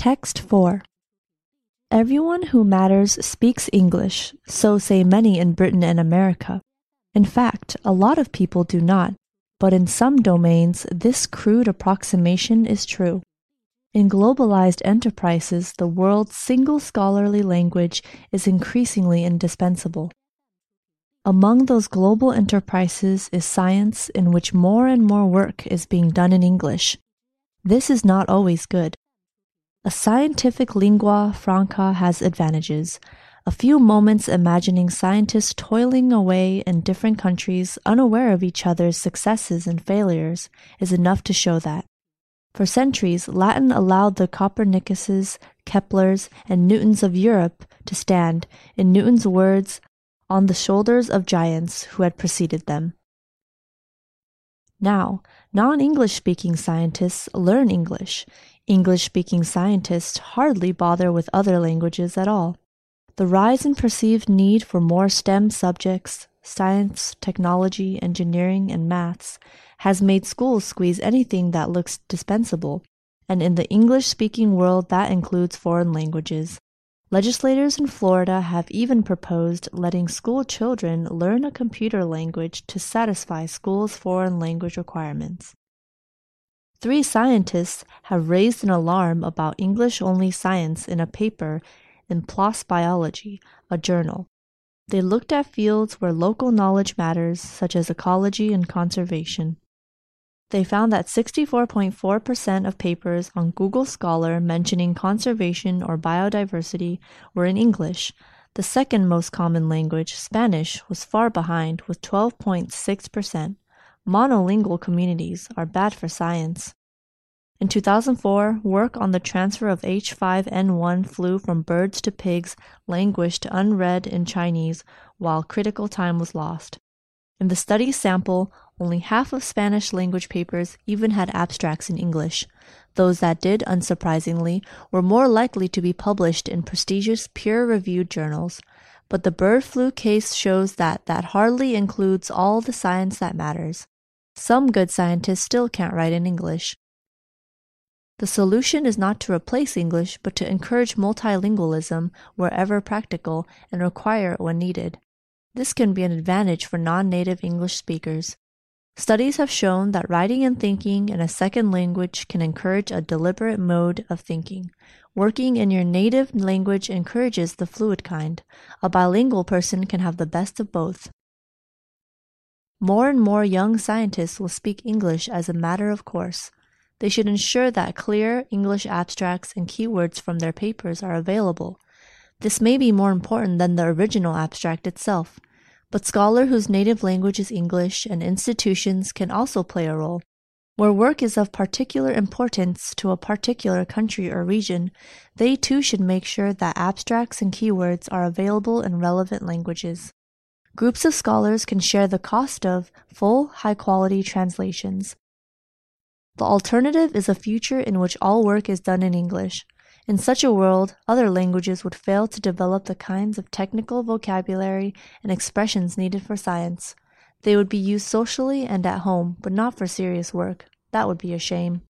Text 4 Everyone who matters speaks English, so say many in Britain and America. In fact, a lot of people do not, but in some domains, this crude approximation is true. In globalized enterprises, the world's single scholarly language is increasingly indispensable. Among those global enterprises is science in which more and more work is being done in English. This is not always good. A scientific lingua franca has advantages. A few moments imagining scientists toiling away in different countries, unaware of each other's successes and failures, is enough to show that. For centuries, Latin allowed the Copernicuses, Keplers, and Newtons of Europe to stand, in Newton's words, on the shoulders of giants who had preceded them. Now, non English speaking scientists learn English, English speaking scientists hardly bother with other languages at all. The rise in perceived need for more STEM subjects, science, technology, engineering, and maths, has made schools squeeze anything that looks dispensable, and in the English speaking world that includes foreign languages. Legislators in Florida have even proposed letting school children learn a computer language to satisfy schools' foreign language requirements. Three scientists have raised an alarm about English only science in a paper in PLOS Biology, a journal. They looked at fields where local knowledge matters, such as ecology and conservation. They found that 64.4% of papers on Google Scholar mentioning conservation or biodiversity were in English. The second most common language, Spanish, was far behind with 12.6%. Monolingual communities are bad for science. In 2004, work on the transfer of H5N1 flu from birds to pigs languished unread in Chinese while critical time was lost. In the study sample, only half of Spanish language papers even had abstracts in English. Those that did, unsurprisingly, were more likely to be published in prestigious peer reviewed journals. But the bird flu case shows that that hardly includes all the science that matters. Some good scientists still can't write in English. The solution is not to replace English, but to encourage multilingualism wherever practical and require it when needed. This can be an advantage for non native English speakers. Studies have shown that writing and thinking in a second language can encourage a deliberate mode of thinking. Working in your native language encourages the fluid kind. A bilingual person can have the best of both. More and more young scientists will speak English as a matter of course. They should ensure that clear English abstracts and keywords from their papers are available. This may be more important than the original abstract itself, but scholar whose native language is English and institutions can also play a role. Where work is of particular importance to a particular country or region, they too should make sure that abstracts and keywords are available in relevant languages. Groups of scholars can share the cost of full, high quality translations. The alternative is a future in which all work is done in English. In such a world, other languages would fail to develop the kinds of technical vocabulary and expressions needed for science. They would be used socially and at home, but not for serious work. That would be a shame.